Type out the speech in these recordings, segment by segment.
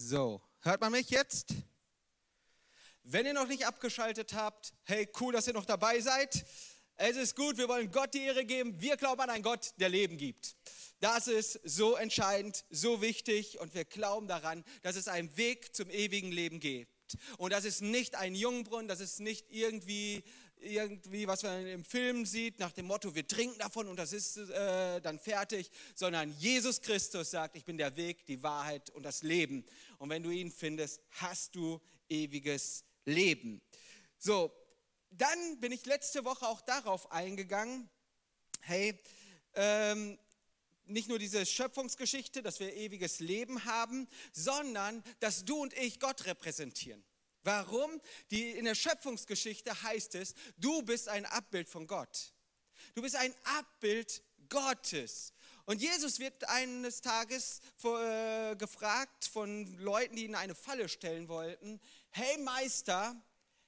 So, hört man mich jetzt? Wenn ihr noch nicht abgeschaltet habt, hey, cool, dass ihr noch dabei seid. Es ist gut, wir wollen Gott die Ehre geben. Wir glauben an einen Gott, der Leben gibt. Das ist so entscheidend, so wichtig und wir glauben daran, dass es einen Weg zum ewigen Leben gibt. Und das ist nicht ein Jungbrunnen, das ist nicht irgendwie, irgendwie, was man im Film sieht, nach dem Motto, wir trinken davon und das ist äh, dann fertig, sondern Jesus Christus sagt, ich bin der Weg, die Wahrheit und das Leben. Und wenn du ihn findest, hast du ewiges Leben. So, dann bin ich letzte Woche auch darauf eingegangen, hey, ähm, nicht nur diese Schöpfungsgeschichte, dass wir ewiges Leben haben, sondern dass du und ich Gott repräsentieren. Warum? Die, in der Schöpfungsgeschichte heißt es, du bist ein Abbild von Gott. Du bist ein Abbild Gottes. Und Jesus wird eines Tages äh, gefragt von Leuten, die ihn eine Falle stellen wollten, hey Meister,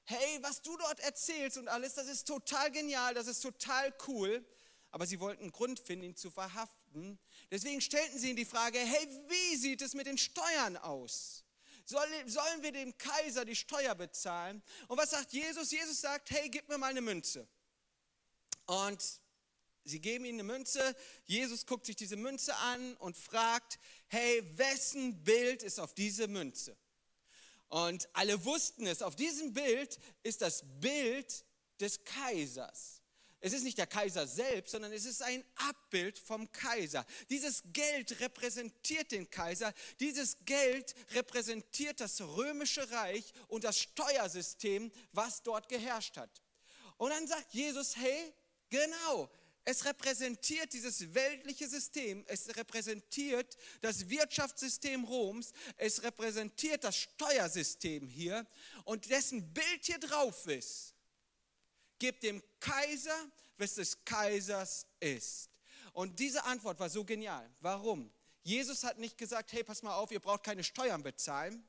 hey, was du dort erzählst und alles, das ist total genial, das ist total cool. Aber sie wollten einen Grund finden, ihn zu verhaften. Deswegen stellten sie ihm die Frage, hey, wie sieht es mit den Steuern aus? Sollen wir dem Kaiser die Steuer bezahlen? Und was sagt Jesus? Jesus sagt, hey, gib mir mal eine Münze. Und sie geben ihm eine Münze. Jesus guckt sich diese Münze an und fragt, hey, wessen Bild ist auf diese Münze? Und alle wussten es, auf diesem Bild ist das Bild des Kaisers. Es ist nicht der Kaiser selbst, sondern es ist ein Abbild vom Kaiser. Dieses Geld repräsentiert den Kaiser. Dieses Geld repräsentiert das römische Reich und das Steuersystem, was dort geherrscht hat. Und dann sagt Jesus, hey, genau, es repräsentiert dieses weltliche System, es repräsentiert das Wirtschaftssystem Roms, es repräsentiert das Steuersystem hier und dessen Bild hier drauf ist Gebt dem Kaiser, was des Kaisers ist. Und diese Antwort war so genial. Warum? Jesus hat nicht gesagt, hey, pass mal auf, ihr braucht keine Steuern bezahlen.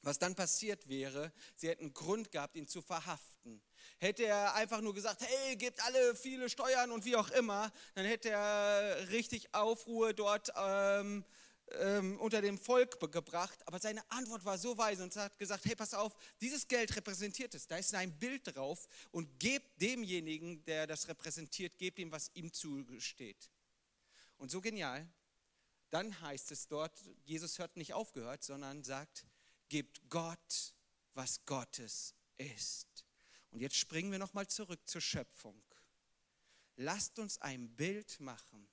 Was dann passiert wäre, sie hätten Grund gehabt, ihn zu verhaften. Hätte er einfach nur gesagt, hey, gebt alle viele Steuern und wie auch immer, dann hätte er richtig Aufruhr dort ähm, ähm, unter dem Volk gebracht, aber seine Antwort war so weise und hat gesagt, hey, pass auf, dieses Geld repräsentiert es, da ist ein Bild drauf und gebt demjenigen, der das repräsentiert, gebt ihm, was ihm zugesteht. Und so genial, dann heißt es dort, Jesus hört nicht aufgehört, sondern sagt, gebt Gott, was Gottes ist. Und jetzt springen wir nochmal zurück zur Schöpfung. Lasst uns ein Bild machen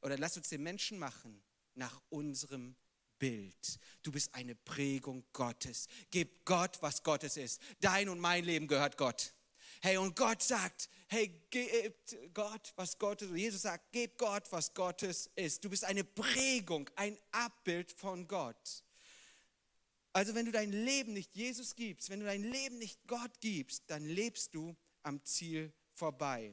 oder lasst uns den Menschen machen, nach unserem Bild. Du bist eine Prägung Gottes. Gib Gott, was Gottes ist. Dein und mein Leben gehört Gott. Hey, und Gott sagt, hey, gebt Gott, was Gottes, Jesus sagt, gib Gott, was Gottes ist. Du bist eine Prägung, ein Abbild von Gott. Also wenn du dein Leben nicht Jesus gibst, wenn du dein Leben nicht Gott gibst, dann lebst du am Ziel vorbei.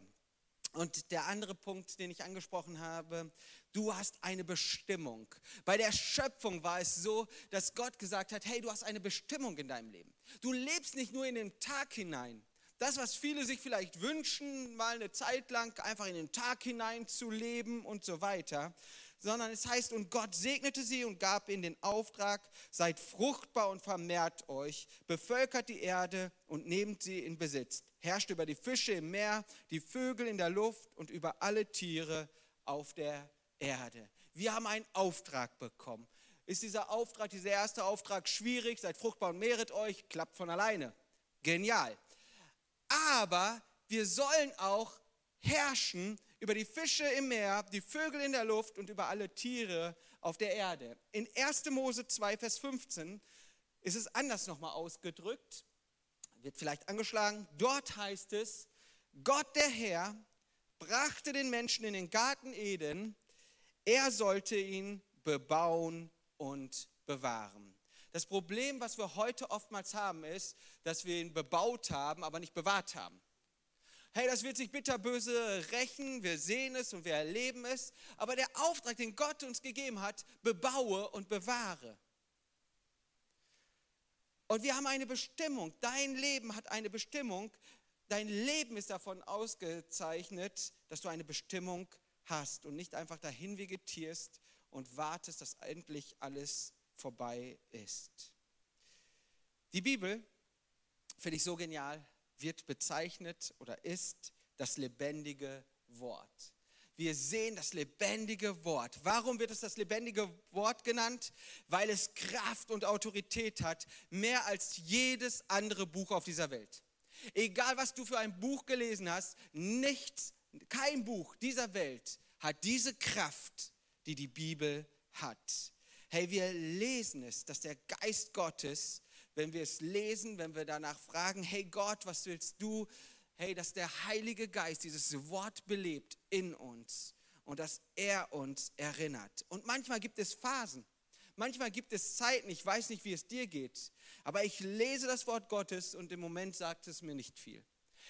Und der andere Punkt, den ich angesprochen habe, du hast eine Bestimmung. Bei der Schöpfung war es so, dass Gott gesagt hat, hey, du hast eine Bestimmung in deinem Leben. Du lebst nicht nur in den Tag hinein. Das, was viele sich vielleicht wünschen, mal eine Zeit lang einfach in den Tag hinein zu leben und so weiter, sondern es heißt, und Gott segnete sie und gab ihnen den Auftrag, seid fruchtbar und vermehrt euch, bevölkert die Erde und nehmt sie in Besitz, herrscht über die Fische im Meer, die Vögel in der Luft und über alle Tiere auf der Erde. Wir haben einen Auftrag bekommen. Ist dieser Auftrag, dieser erste Auftrag schwierig? Seid fruchtbar und mehret euch, klappt von alleine. Genial. Aber wir sollen auch herrschen über die Fische im Meer, die Vögel in der Luft und über alle Tiere auf der Erde. In 1. Mose 2, Vers 15 ist es anders nochmal ausgedrückt, wird vielleicht angeschlagen. Dort heißt es, Gott der Herr brachte den Menschen in den Garten Eden, er sollte ihn bebauen und bewahren. Das Problem, was wir heute oftmals haben, ist, dass wir ihn bebaut haben, aber nicht bewahrt haben hey, das wird sich bitterböse rächen, wir sehen es und wir erleben es, aber der Auftrag, den Gott uns gegeben hat, bebaue und bewahre. Und wir haben eine Bestimmung, dein Leben hat eine Bestimmung, dein Leben ist davon ausgezeichnet, dass du eine Bestimmung hast und nicht einfach dahin vegetierst und wartest, dass endlich alles vorbei ist. Die Bibel, finde ich so genial, wird bezeichnet oder ist das lebendige Wort. Wir sehen das lebendige Wort. Warum wird es das lebendige Wort genannt? Weil es Kraft und Autorität hat, mehr als jedes andere Buch auf dieser Welt. Egal, was du für ein Buch gelesen hast, nichts, kein Buch dieser Welt hat diese Kraft, die die Bibel hat. Hey, wir lesen es, dass der Geist Gottes, wenn wir es lesen, wenn wir danach fragen, hey Gott, was willst du? Hey, dass der Heilige Geist dieses Wort belebt in uns und dass er uns erinnert. Und manchmal gibt es Phasen. Manchmal gibt es Zeiten, ich weiß nicht, wie es dir geht, aber ich lese das Wort Gottes und im Moment sagt es mir nicht viel.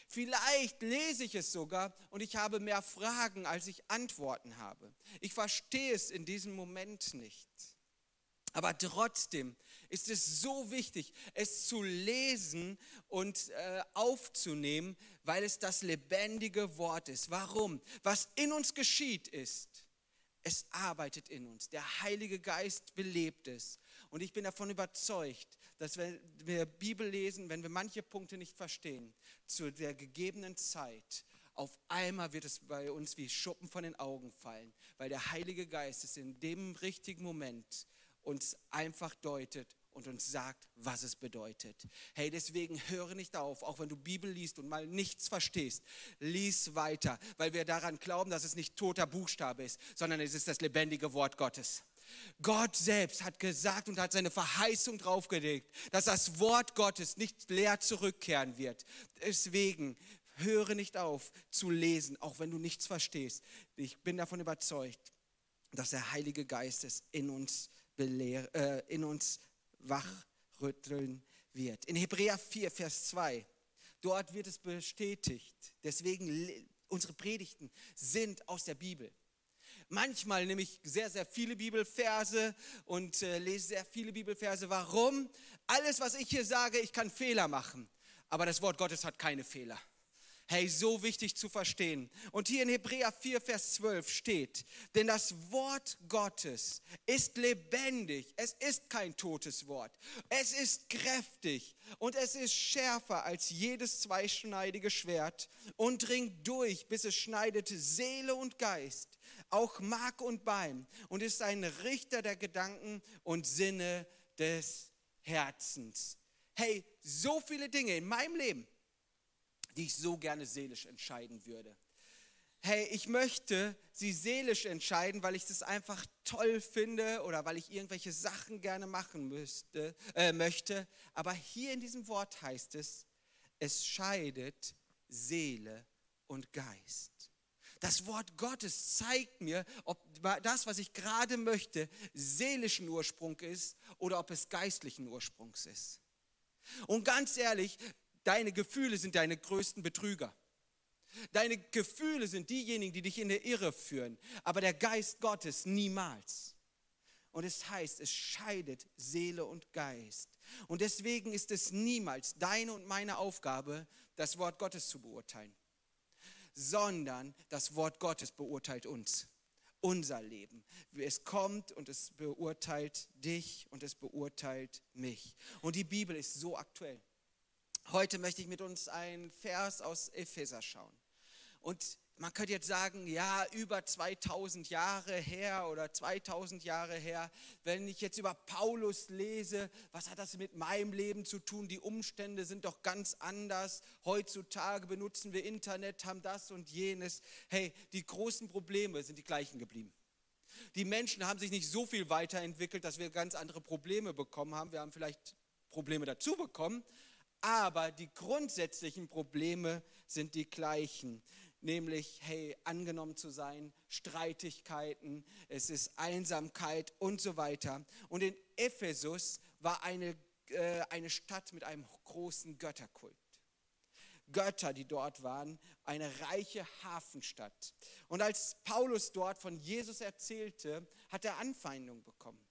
Vielleicht lese ich es sogar und ich habe mehr Fragen, als ich Antworten habe. Ich verstehe es in diesem Moment nicht. Aber trotzdem ist es so wichtig, es zu lesen und äh, aufzunehmen, weil es das lebendige Wort ist. Warum? Was in uns geschieht ist, es arbeitet in uns. Der Heilige Geist belebt es. Und ich bin davon überzeugt, dass wenn wir Bibel lesen, wenn wir manche Punkte nicht verstehen, zu der gegebenen Zeit, auf einmal wird es bei uns wie Schuppen von den Augen fallen, weil der Heilige Geist es in dem richtigen Moment uns einfach deutet und uns sagt, was es bedeutet. Hey, deswegen höre nicht auf, auch wenn du Bibel liest und mal nichts verstehst, lies weiter, weil wir daran glauben, dass es nicht toter Buchstabe ist, sondern es ist das lebendige Wort Gottes. Gott selbst hat gesagt und hat seine Verheißung draufgelegt, dass das Wort Gottes nicht leer zurückkehren wird. Deswegen höre nicht auf zu lesen, auch wenn du nichts verstehst. Ich bin davon überzeugt, dass der Heilige Geist es in uns äh, in uns wachrütteln wird. In Hebräer 4, Vers 2, dort wird es bestätigt. Deswegen, unsere Predigten sind aus der Bibel. Manchmal nehme ich sehr, sehr viele Bibelverse und äh, lese sehr viele Bibelverse. Warum? Alles, was ich hier sage, ich kann Fehler machen. Aber das Wort Gottes hat keine Fehler. Hey, so wichtig zu verstehen. Und hier in Hebräer 4, Vers 12 steht, denn das Wort Gottes ist lebendig. Es ist kein totes Wort. Es ist kräftig und es ist schärfer als jedes zweischneidige Schwert und dringt durch, bis es schneidet Seele und Geist, auch Mark und Bein und ist ein Richter der Gedanken und Sinne des Herzens. Hey, so viele Dinge in meinem Leben die ich so gerne seelisch entscheiden würde. Hey, ich möchte sie seelisch entscheiden, weil ich das einfach toll finde oder weil ich irgendwelche Sachen gerne machen müsste, äh, möchte. Aber hier in diesem Wort heißt es, es scheidet Seele und Geist. Das Wort Gottes zeigt mir, ob das, was ich gerade möchte, seelischen Ursprung ist oder ob es geistlichen Ursprungs ist. Und ganz ehrlich, Deine Gefühle sind deine größten Betrüger. Deine Gefühle sind diejenigen, die dich in der Irre führen, aber der Geist Gottes niemals. Und es heißt, es scheidet Seele und Geist. Und deswegen ist es niemals deine und meine Aufgabe, das Wort Gottes zu beurteilen, sondern das Wort Gottes beurteilt uns, unser Leben. Es kommt und es beurteilt dich und es beurteilt mich. Und die Bibel ist so aktuell. Heute möchte ich mit uns einen Vers aus Epheser schauen. Und man könnte jetzt sagen, ja, über 2000 Jahre her oder 2000 Jahre her, wenn ich jetzt über Paulus lese, was hat das mit meinem Leben zu tun? Die Umstände sind doch ganz anders. Heutzutage benutzen wir Internet, haben das und jenes. Hey, die großen Probleme sind die gleichen geblieben. Die Menschen haben sich nicht so viel weiterentwickelt, dass wir ganz andere Probleme bekommen haben. Wir haben vielleicht Probleme dazu bekommen, aber die grundsätzlichen Probleme sind die gleichen, nämlich, hey, angenommen zu sein, Streitigkeiten, es ist Einsamkeit und so weiter. Und in Ephesus war eine, äh, eine Stadt mit einem großen Götterkult. Götter, die dort waren, eine reiche Hafenstadt. Und als Paulus dort von Jesus erzählte, hat er Anfeindung bekommen.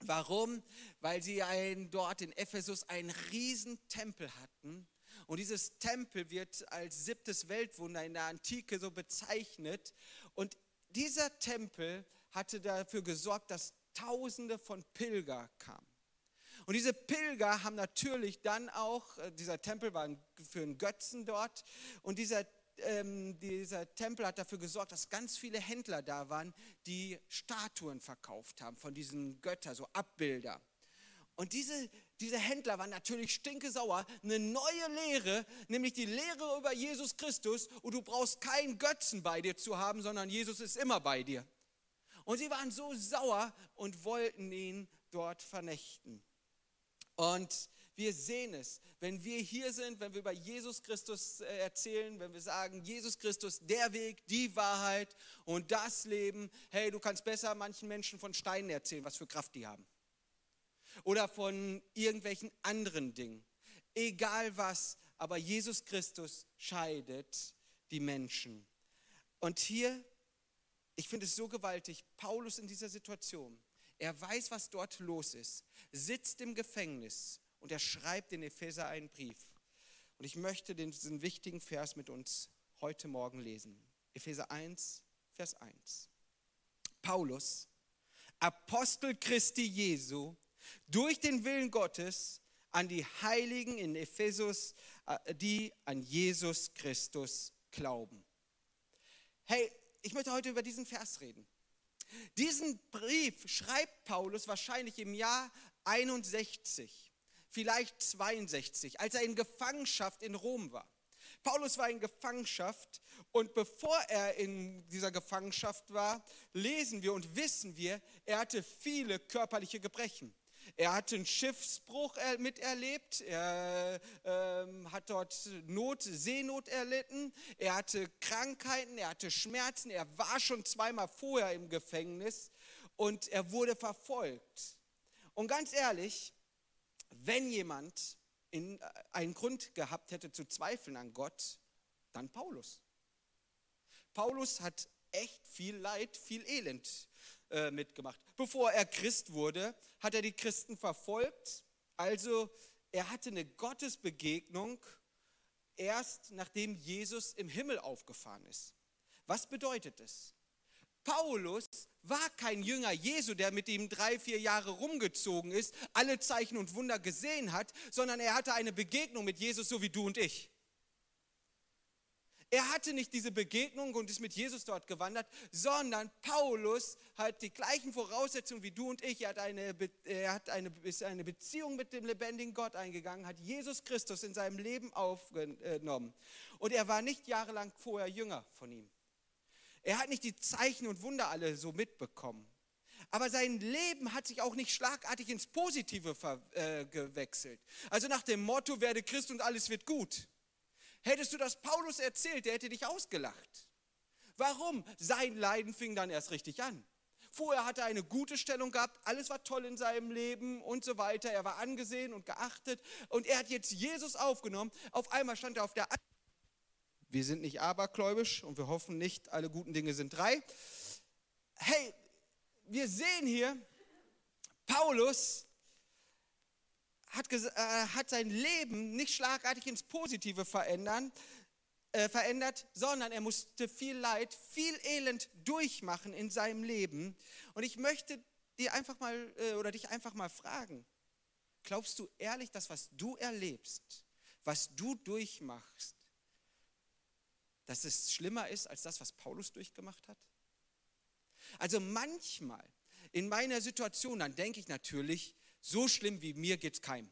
Warum? Weil sie ein, dort in Ephesus einen riesen Tempel hatten. Und dieses Tempel wird als siebtes Weltwunder in der Antike so bezeichnet. Und dieser Tempel hatte dafür gesorgt, dass Tausende von Pilger kamen. Und diese Pilger haben natürlich dann auch, äh, dieser Tempel war für einen Götzen dort, und dieser, ähm, dieser Tempel hat dafür gesorgt, dass ganz viele Händler da waren, die Statuen verkauft haben von diesen Göttern, so Abbilder. Und diese, diese Händler waren natürlich stinkesauer. Eine neue Lehre, nämlich die Lehre über Jesus Christus. Und du brauchst keinen Götzen bei dir zu haben, sondern Jesus ist immer bei dir. Und sie waren so sauer und wollten ihn dort vernichten. Und wir sehen es, wenn wir hier sind, wenn wir über Jesus Christus äh, erzählen, wenn wir sagen, Jesus Christus, der Weg, die Wahrheit und das Leben. Hey, du kannst besser manchen Menschen von Steinen erzählen, was für Kraft die haben. Oder von irgendwelchen anderen Dingen. Egal was, aber Jesus Christus scheidet die Menschen. Und hier, ich finde es so gewaltig, Paulus in dieser Situation. Er weiß, was dort los ist sitzt im Gefängnis und er schreibt in Epheser einen Brief. Und ich möchte diesen wichtigen Vers mit uns heute Morgen lesen. Epheser 1, Vers 1. Paulus, Apostel Christi Jesu, durch den Willen Gottes an die Heiligen in Ephesus, äh, die an Jesus Christus glauben. Hey, ich möchte heute über diesen Vers reden. Diesen Brief schreibt Paulus wahrscheinlich im Jahr 61, vielleicht 62, als er in Gefangenschaft in Rom war. Paulus war in Gefangenschaft und bevor er in dieser Gefangenschaft war, lesen wir und wissen wir, er hatte viele körperliche Gebrechen. Er hatte einen Schiffsbruch miterlebt, er ähm, hat dort Not, Seenot erlitten, er hatte Krankheiten, er hatte Schmerzen, er war schon zweimal vorher im Gefängnis und er wurde verfolgt. Und ganz ehrlich, wenn jemand in, äh, einen Grund gehabt hätte zu zweifeln an Gott, dann Paulus. Paulus hat echt viel Leid, viel Elend äh, mitgemacht. Bevor er Christ wurde, hat er die Christen verfolgt. Also er hatte eine Gottesbegegnung erst nachdem Jesus im Himmel aufgefahren ist. Was bedeutet es? Paulus war kein Jünger Jesu, der mit ihm drei, vier Jahre rumgezogen ist, alle Zeichen und Wunder gesehen hat, sondern er hatte eine Begegnung mit Jesus, so wie du und ich. Er hatte nicht diese Begegnung und ist mit Jesus dort gewandert, sondern Paulus hat die gleichen Voraussetzungen wie du und ich. Er hat eine, er hat eine, ist eine Beziehung mit dem lebendigen Gott eingegangen, hat Jesus Christus in seinem Leben aufgenommen. Und er war nicht jahrelang vorher Jünger von ihm. Er hat nicht die Zeichen und Wunder alle so mitbekommen. Aber sein Leben hat sich auch nicht schlagartig ins Positive äh, gewechselt. Also nach dem Motto, werde Christ und alles wird gut. Hättest du das Paulus erzählt, der hätte dich ausgelacht. Warum? Sein Leiden fing dann erst richtig an. Vorher hatte er eine gute Stellung gehabt, alles war toll in seinem Leben und so weiter. Er war angesehen und geachtet und er hat jetzt Jesus aufgenommen. Auf einmal stand er auf der wir sind nicht abergläubisch und wir hoffen nicht, alle guten Dinge sind drei. Hey, wir sehen hier, Paulus hat, äh, hat sein Leben nicht schlagartig ins Positive verändern, äh, verändert, sondern er musste viel Leid, viel Elend durchmachen in seinem Leben. Und ich möchte dir einfach mal äh, oder dich einfach mal fragen: Glaubst du ehrlich, dass was du erlebst, was du durchmachst, dass es schlimmer ist als das, was Paulus durchgemacht hat? Also manchmal in meiner Situation, dann denke ich natürlich, so schlimm wie mir geht es keinem.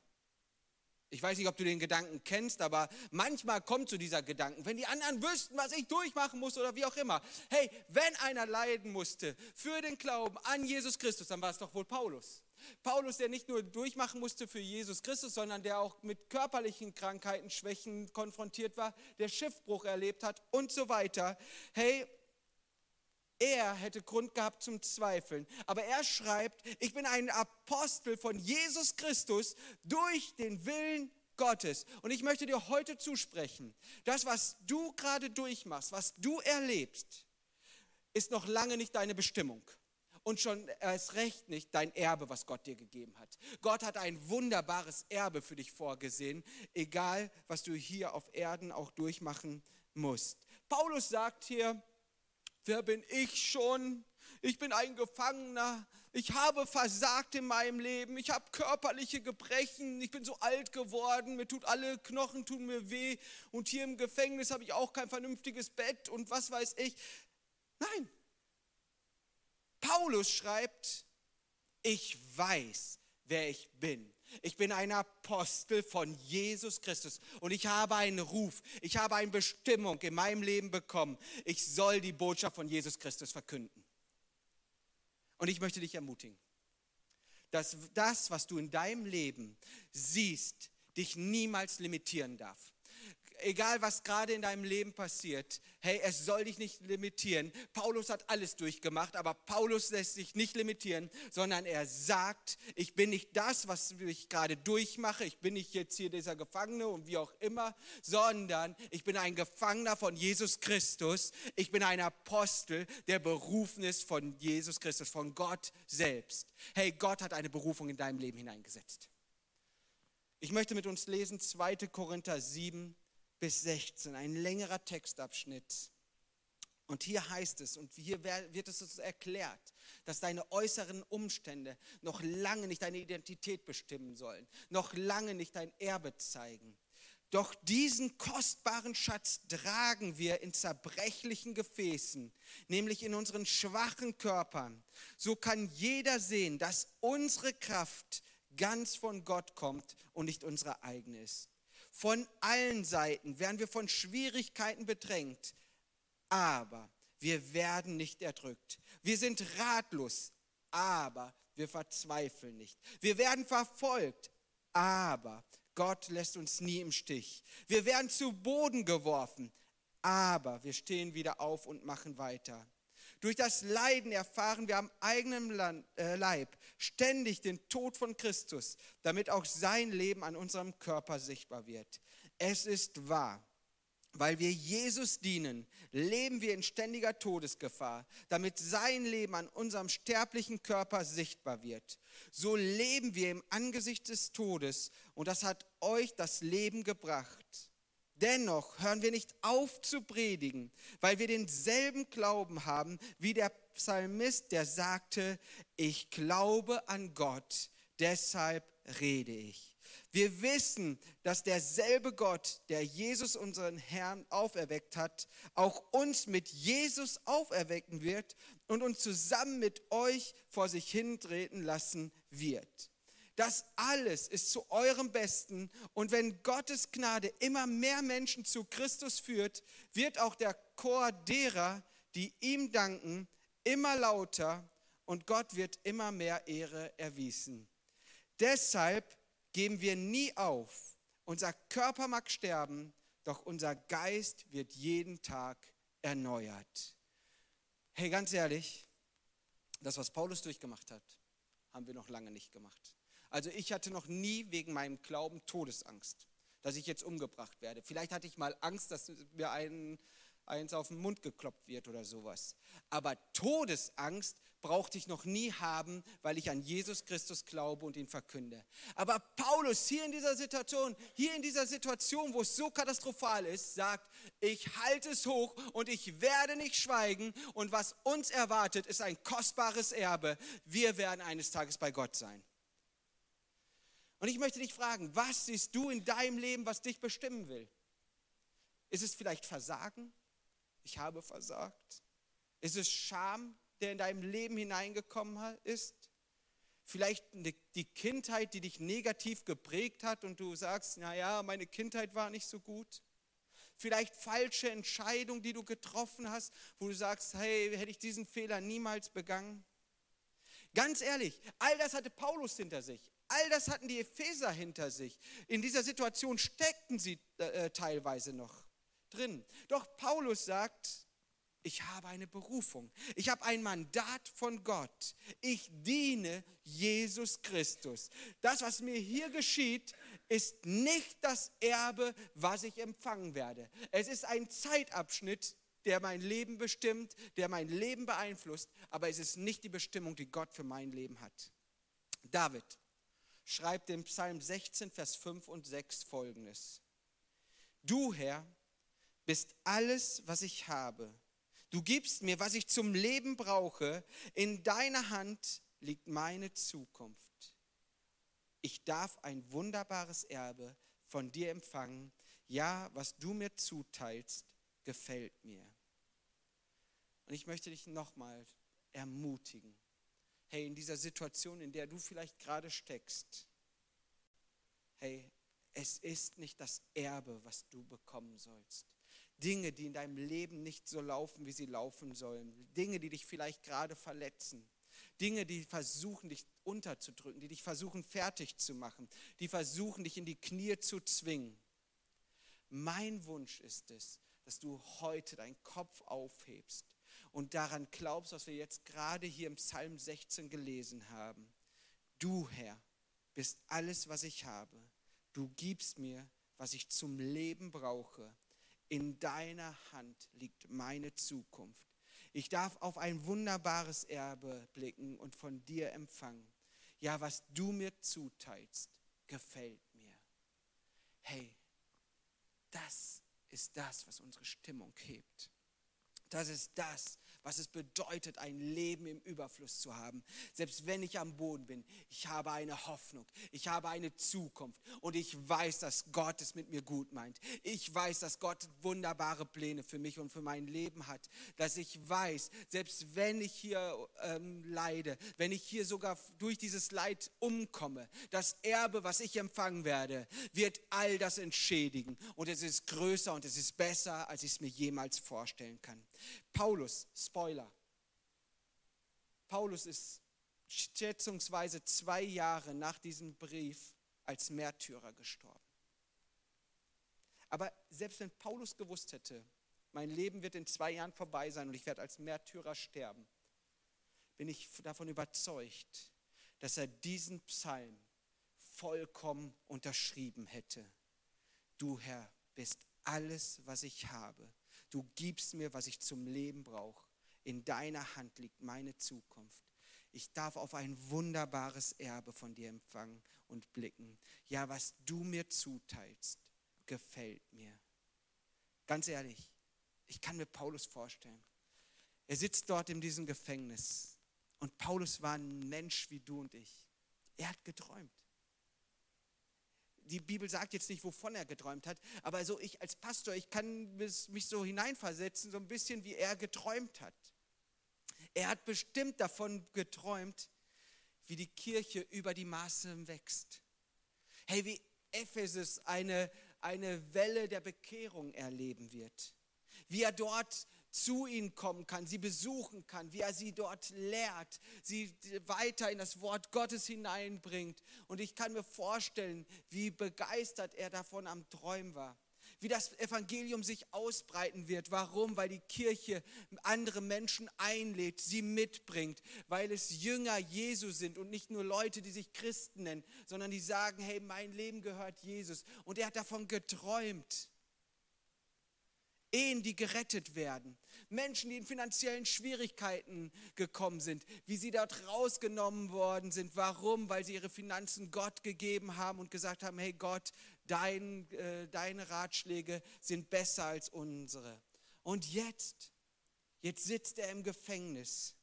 Ich weiß nicht, ob du den Gedanken kennst, aber manchmal kommt zu dieser Gedanken, wenn die anderen wüssten, was ich durchmachen muss oder wie auch immer. Hey, wenn einer leiden musste für den Glauben an Jesus Christus, dann war es doch wohl Paulus. Paulus, der nicht nur durchmachen musste für Jesus Christus, sondern der auch mit körperlichen Krankheiten, Schwächen konfrontiert war, der Schiffbruch erlebt hat und so weiter. Hey, er hätte Grund gehabt zum Zweifeln. Aber er schreibt, ich bin ein Apostel von Jesus Christus durch den Willen Gottes. Und ich möchte dir heute zusprechen, das, was du gerade durchmachst, was du erlebst, ist noch lange nicht deine Bestimmung und schon erst recht nicht dein Erbe, was Gott dir gegeben hat. Gott hat ein wunderbares Erbe für dich vorgesehen, egal was du hier auf Erden auch durchmachen musst. Paulus sagt hier, wer bin ich schon? ich bin ein Gefangener, ich habe versagt in meinem Leben, ich habe körperliche Gebrechen, ich bin so alt geworden, mir tut alle Knochen tun mir weh und hier im Gefängnis habe ich auch kein vernünftiges Bett und was weiß ich. Nein. Paulus schreibt, ich weiß, wer ich bin. Ich bin ein Apostel von Jesus Christus und ich habe einen Ruf, ich habe eine Bestimmung in meinem Leben bekommen. Ich soll die Botschaft von Jesus Christus verkünden. Und ich möchte dich ermutigen, dass das, was du in deinem Leben siehst, dich niemals limitieren darf egal was gerade in deinem Leben passiert, hey, es soll dich nicht limitieren. Paulus hat alles durchgemacht, aber Paulus lässt sich nicht limitieren, sondern er sagt, ich bin nicht das, was ich gerade durchmache, ich bin nicht jetzt hier dieser Gefangene und wie auch immer, sondern ich bin ein Gefangener von Jesus Christus. Ich bin ein Apostel, der berufen ist von Jesus Christus, von Gott selbst. Hey, Gott hat eine Berufung in deinem Leben hineingesetzt. Ich möchte mit uns lesen 2. Korinther 7, bis 16, ein längerer Textabschnitt. Und hier heißt es, und hier wird es uns erklärt, dass deine äußeren Umstände noch lange nicht deine Identität bestimmen sollen, noch lange nicht dein Erbe zeigen. Doch diesen kostbaren Schatz tragen wir in zerbrechlichen Gefäßen, nämlich in unseren schwachen Körpern. So kann jeder sehen, dass unsere Kraft ganz von Gott kommt und nicht unsere eigene ist. Von allen Seiten werden wir von Schwierigkeiten bedrängt, aber wir werden nicht erdrückt. Wir sind ratlos, aber wir verzweifeln nicht. Wir werden verfolgt, aber Gott lässt uns nie im Stich. Wir werden zu Boden geworfen, aber wir stehen wieder auf und machen weiter. Durch das Leiden erfahren wir am eigenen äh, Leib ständig den Tod von Christus, damit auch sein Leben an unserem Körper sichtbar wird. Es ist wahr. Weil wir Jesus dienen, leben wir in ständiger Todesgefahr, damit sein Leben an unserem sterblichen Körper sichtbar wird. So leben wir im Angesicht des Todes und das hat euch das Leben gebracht. Dennoch hören wir nicht auf zu predigen, weil wir denselben Glauben haben wie der Psalmist, der sagte, ich glaube an Gott, deshalb rede ich. Wir wissen, dass derselbe Gott, der Jesus unseren Herrn auferweckt hat, auch uns mit Jesus auferwecken wird und uns zusammen mit euch vor sich hintreten lassen wird. Das alles ist zu eurem Besten. Und wenn Gottes Gnade immer mehr Menschen zu Christus führt, wird auch der Chor derer, die ihm danken, immer lauter und Gott wird immer mehr Ehre erwiesen. Deshalb geben wir nie auf. Unser Körper mag sterben, doch unser Geist wird jeden Tag erneuert. Hey, ganz ehrlich, das, was Paulus durchgemacht hat, haben wir noch lange nicht gemacht. Also ich hatte noch nie wegen meinem Glauben Todesangst, dass ich jetzt umgebracht werde. Vielleicht hatte ich mal Angst, dass mir ein, eins auf den Mund gekloppt wird oder sowas. Aber Todesangst brauchte ich noch nie haben, weil ich an Jesus Christus glaube und ihn verkünde. Aber Paulus hier in dieser Situation, hier in dieser Situation, wo es so katastrophal ist, sagt, ich halte es hoch und ich werde nicht schweigen und was uns erwartet, ist ein kostbares Erbe. Wir werden eines Tages bei Gott sein. Und ich möchte dich fragen, was siehst du in deinem Leben, was dich bestimmen will? Ist es vielleicht Versagen? Ich habe versagt. Ist es Scham, der in deinem Leben hineingekommen ist? Vielleicht die Kindheit, die dich negativ geprägt hat und du sagst, naja, meine Kindheit war nicht so gut. Vielleicht falsche Entscheidungen, die du getroffen hast, wo du sagst, hey, hätte ich diesen Fehler niemals begangen. Ganz ehrlich, all das hatte Paulus hinter sich. All das hatten die Epheser hinter sich. In dieser Situation steckten sie äh, teilweise noch drin. Doch Paulus sagt, ich habe eine Berufung. Ich habe ein Mandat von Gott. Ich diene Jesus Christus. Das, was mir hier geschieht, ist nicht das Erbe, was ich empfangen werde. Es ist ein Zeitabschnitt, der mein Leben bestimmt, der mein Leben beeinflusst, aber es ist nicht die Bestimmung, die Gott für mein Leben hat. David schreibt im Psalm 16, Vers 5 und 6 folgendes. Du, Herr, bist alles, was ich habe. Du gibst mir, was ich zum Leben brauche. In deiner Hand liegt meine Zukunft. Ich darf ein wunderbares Erbe von dir empfangen. Ja, was du mir zuteilst, gefällt mir. Und ich möchte dich nochmal ermutigen. Hey, in dieser Situation, in der du vielleicht gerade steckst, hey, es ist nicht das Erbe, was du bekommen sollst. Dinge, die in deinem Leben nicht so laufen, wie sie laufen sollen. Dinge, die dich vielleicht gerade verletzen. Dinge, die versuchen, dich unterzudrücken, die dich versuchen, fertig zu machen, die versuchen, dich in die Knie zu zwingen. Mein Wunsch ist es, dass du heute deinen Kopf aufhebst und daran glaubst, was wir jetzt gerade hier im Psalm 16 gelesen haben. Du, Herr, bist alles, was ich habe. Du gibst mir, was ich zum Leben brauche. In deiner Hand liegt meine Zukunft. Ich darf auf ein wunderbares Erbe blicken und von dir empfangen. Ja, was du mir zuteilst, gefällt mir. Hey, das ist das, was unsere Stimmung hebt. Das ist das, was es bedeutet, ein Leben im Überfluss zu haben. Selbst wenn ich am Boden bin, ich habe eine Hoffnung, ich habe eine Zukunft und ich weiß, dass Gott es mit mir gut meint. Ich weiß, dass Gott wunderbare Pläne für mich und für mein Leben hat. Dass ich weiß, selbst wenn ich hier ähm, leide, wenn ich hier sogar durch dieses Leid umkomme, das Erbe, was ich empfangen werde, wird all das entschädigen. Und es ist größer und es ist besser, als ich es mir jemals vorstellen kann. Paulus, Spoiler. Paulus ist schätzungsweise zwei Jahre nach diesem Brief als Märtyrer gestorben. Aber selbst wenn Paulus gewusst hätte, mein Leben wird in zwei Jahren vorbei sein und ich werde als Märtyrer sterben, bin ich davon überzeugt, dass er diesen Psalm vollkommen unterschrieben hätte. Du Herr bist alles, was ich habe. Du gibst mir, was ich zum Leben brauche. In deiner Hand liegt meine Zukunft. Ich darf auf ein wunderbares Erbe von dir empfangen und blicken. Ja, was du mir zuteilst, gefällt mir. Ganz ehrlich, ich kann mir Paulus vorstellen. Er sitzt dort in diesem Gefängnis und Paulus war ein Mensch wie du und ich. Er hat geträumt die Bibel sagt jetzt nicht, wovon er geträumt hat, aber so ich als Pastor, ich kann mich so hineinversetzen, so ein bisschen wie er geträumt hat. Er hat bestimmt davon geträumt, wie die Kirche über die Maße wächst. Hey, wie Ephesus eine, eine Welle der Bekehrung erleben wird. Wie er dort zu ihnen kommen kann, sie besuchen kann, wie er sie dort lehrt, sie weiter in das Wort Gottes hineinbringt. Und ich kann mir vorstellen, wie begeistert er davon am Träumen war. Wie das Evangelium sich ausbreiten wird. Warum? Weil die Kirche andere Menschen einlädt, sie mitbringt, weil es Jünger Jesu sind und nicht nur Leute, die sich Christen nennen, sondern die sagen, hey, mein Leben gehört Jesus. Und er hat davon geträumt. Ehen, die gerettet werden. Menschen, die in finanziellen Schwierigkeiten gekommen sind, wie sie dort rausgenommen worden sind. Warum? Weil sie ihre Finanzen Gott gegeben haben und gesagt haben, hey Gott, dein, äh, deine Ratschläge sind besser als unsere. Und jetzt, jetzt sitzt er im Gefängnis.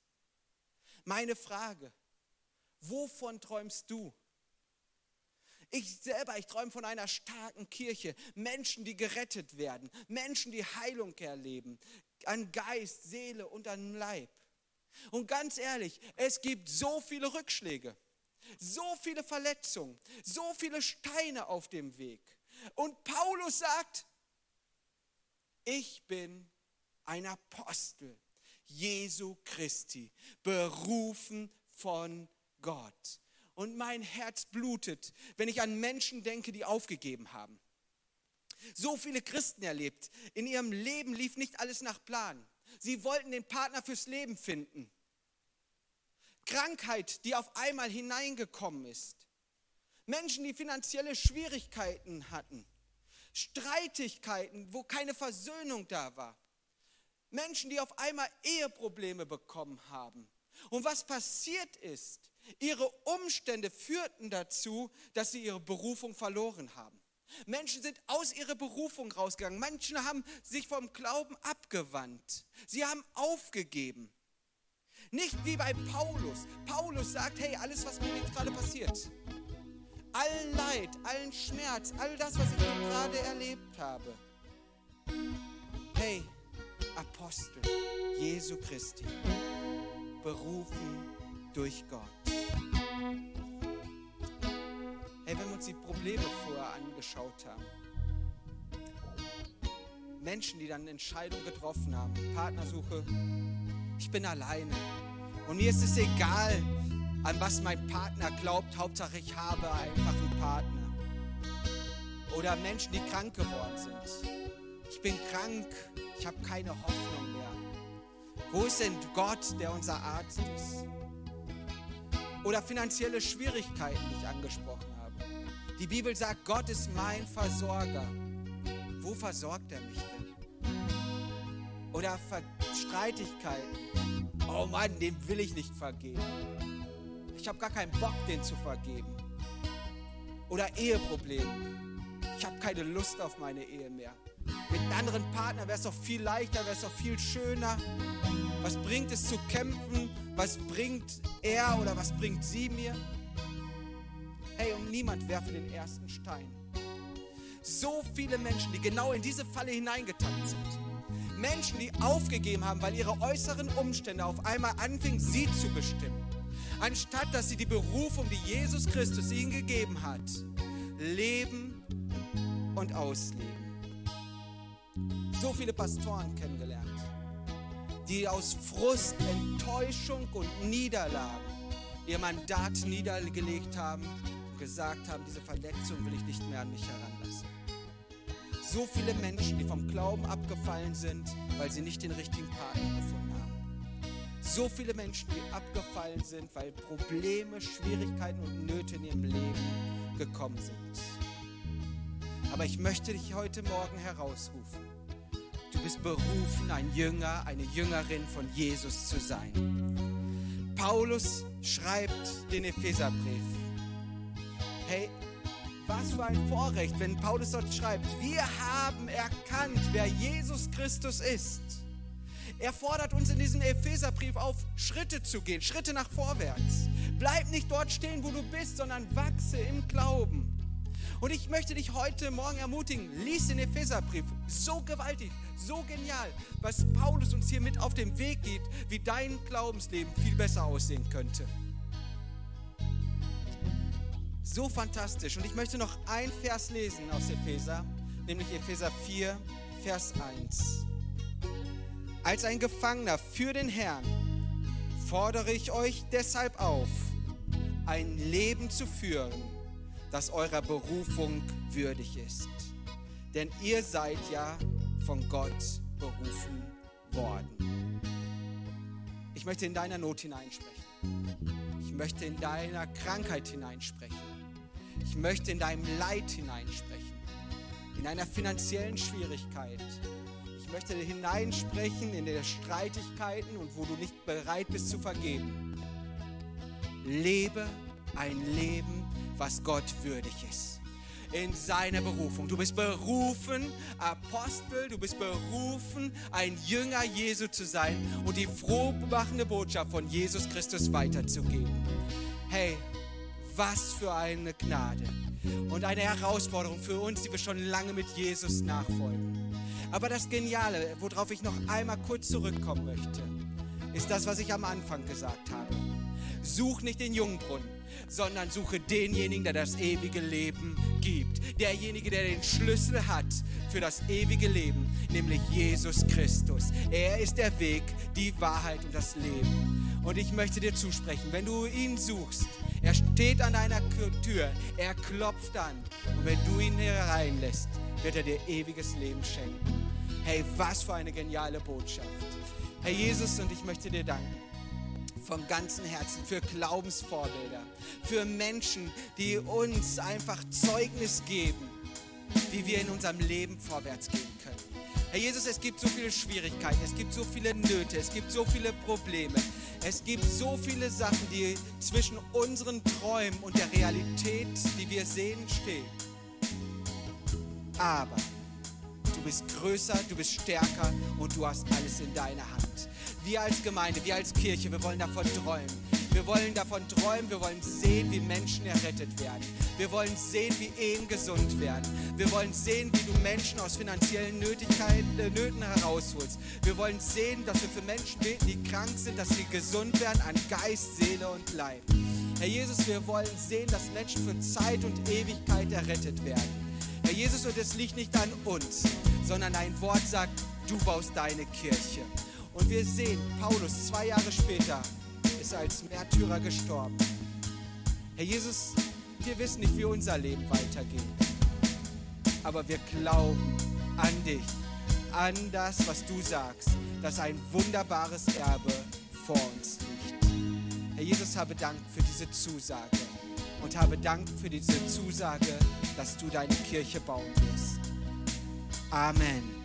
Meine Frage, wovon träumst du? Ich selber, ich träume von einer starken Kirche. Menschen, die gerettet werden. Menschen, die Heilung erleben. An Geist, Seele und an Leib. Und ganz ehrlich, es gibt so viele Rückschläge. So viele Verletzungen. So viele Steine auf dem Weg. Und Paulus sagt, ich bin ein Apostel Jesu Christi, berufen von Gott und mein Herz blutet, wenn ich an Menschen denke, die aufgegeben haben. So viele Christen erlebt. In ihrem Leben lief nicht alles nach Plan. Sie wollten den Partner fürs Leben finden. Krankheit, die auf einmal hineingekommen ist. Menschen, die finanzielle Schwierigkeiten hatten. Streitigkeiten, wo keine Versöhnung da war. Menschen, die auf einmal Eheprobleme bekommen haben. Und was passiert ist, Ihre Umstände führten dazu, dass sie ihre Berufung verloren haben. Menschen sind aus ihrer Berufung rausgegangen. Menschen haben sich vom Glauben abgewandt. Sie haben aufgegeben. Nicht wie bei Paulus. Paulus sagt, hey, alles, was mir jetzt gerade passiert, all Leid, allen Schmerz, all das, was ich gerade erlebt habe. Hey, Apostel Jesu Christi, berufen durch Gott. Hey, wenn wir uns die Probleme vorher angeschaut haben, Menschen, die dann Entscheidungen getroffen haben, Partnersuche, ich bin alleine. Und mir ist es egal, an was mein Partner glaubt. Hauptsache, ich habe einfach einen Partner. Oder Menschen, die krank geworden sind. Ich bin krank, ich habe keine Hoffnung mehr. Wo ist denn Gott, der unser Arzt ist? Oder finanzielle Schwierigkeiten, die ich angesprochen habe. Die Bibel sagt, Gott ist mein Versorger. Wo versorgt er mich denn? Oder Streitigkeiten. Oh Mann, dem will ich nicht vergeben. Ich habe gar keinen Bock, den zu vergeben. Oder Eheprobleme. Ich habe keine Lust auf meine Ehe mehr. Mit anderen Partner wäre es doch viel leichter, wäre es doch viel schöner. Was bringt es zu kämpfen? Was bringt er oder was bringt sie mir? Hey, und niemand werfe den ersten Stein. So viele Menschen, die genau in diese Falle hineingetappt sind. Menschen, die aufgegeben haben, weil ihre äußeren Umstände auf einmal anfingen, sie zu bestimmen anstatt dass sie die Berufung, die Jesus Christus ihnen gegeben hat, leben und ausleben. So viele Pastoren kennengelernt, die aus Frust, Enttäuschung und Niederlagen ihr Mandat niedergelegt haben und gesagt haben, diese Verletzung will ich nicht mehr an mich heranlassen. So viele Menschen, die vom Glauben abgefallen sind, weil sie nicht den richtigen Partner gefunden haben so viele Menschen, die abgefallen sind, weil Probleme, Schwierigkeiten und Nöte in ihrem Leben gekommen sind. Aber ich möchte dich heute Morgen herausrufen. Du bist berufen, ein Jünger, eine Jüngerin von Jesus zu sein. Paulus schreibt den Epheserbrief. Hey, was für ein Vorrecht, wenn Paulus dort schreibt, wir haben erkannt, wer Jesus Christus ist. Er fordert uns in diesem Epheserbrief auf, Schritte zu gehen, Schritte nach vorwärts. Bleib nicht dort stehen, wo du bist, sondern wachse im Glauben. Und ich möchte dich heute Morgen ermutigen, lies den Epheserbrief. So gewaltig, so genial, was Paulus uns hier mit auf den Weg gibt, wie dein Glaubensleben viel besser aussehen könnte. So fantastisch. Und ich möchte noch ein Vers lesen aus Epheser, nämlich Epheser 4, Vers 1. Als ein Gefangener für den Herrn fordere ich euch deshalb auf, ein Leben zu führen, das eurer Berufung würdig ist. Denn ihr seid ja von Gott berufen worden. Ich möchte in deiner Not hineinsprechen. Ich möchte in deiner Krankheit hineinsprechen. Ich möchte in deinem Leid hineinsprechen. In einer finanziellen Schwierigkeit ich möchte hineinsprechen in die Streitigkeiten und wo du nicht bereit bist zu vergeben. Lebe ein Leben, was Gott würdig ist. In seiner Berufung. Du bist berufen, Apostel, du bist berufen, ein Jünger Jesu zu sein und die frohmachende Botschaft von Jesus Christus weiterzugeben. Hey, was für eine Gnade und eine Herausforderung für uns, die wir schon lange mit Jesus nachfolgen. Aber das Geniale, worauf ich noch einmal kurz zurückkommen möchte, ist das, was ich am Anfang gesagt habe. Such nicht den Jungbrunnen, sondern suche denjenigen, der das ewige Leben gibt. Derjenige, der den Schlüssel hat für das ewige Leben, nämlich Jesus Christus. Er ist der Weg, die Wahrheit und das Leben. Und ich möchte dir zusprechen, wenn du ihn suchst, er steht an deiner Tür, er klopft an. Und wenn du ihn hereinlässt, wird er dir ewiges Leben schenken. Hey, was für eine geniale Botschaft. Herr Jesus, und ich möchte dir danken von ganzem Herzen für Glaubensvorbilder, für Menschen, die uns einfach Zeugnis geben, wie wir in unserem Leben vorwärts gehen können. Herr Jesus, es gibt so viele Schwierigkeiten, es gibt so viele Nöte, es gibt so viele Probleme, es gibt so viele Sachen, die zwischen unseren Träumen und der Realität, die wir sehen, stehen. aber du bist größer, du bist stärker und du hast alles in deiner Hand. Wir als Gemeinde, wir als Kirche, wir wollen davon träumen. Wir wollen davon träumen, wir wollen sehen, wie Menschen errettet werden. Wir wollen sehen, wie Ehen gesund werden. Wir wollen sehen, wie du Menschen aus finanziellen Nötigkeiten, äh, Nöten herausholst. Wir wollen sehen, dass wir für Menschen beten, die krank sind, dass sie gesund werden an Geist, Seele und Leib. Herr Jesus, wir wollen sehen, dass Menschen für Zeit und Ewigkeit errettet werden. Herr Jesus, und es liegt nicht an uns, sondern dein Wort sagt, du baust deine Kirche. Und wir sehen, Paulus zwei Jahre später ist als Märtyrer gestorben. Herr Jesus, wir wissen nicht, wie unser Leben weitergeht. Aber wir glauben an dich, an das, was du sagst, dass ein wunderbares Erbe vor uns liegt. Herr Jesus, habe Dank für diese Zusage und habe Dank für diese Zusage, dass du deine Kirche bauen wirst. Amen.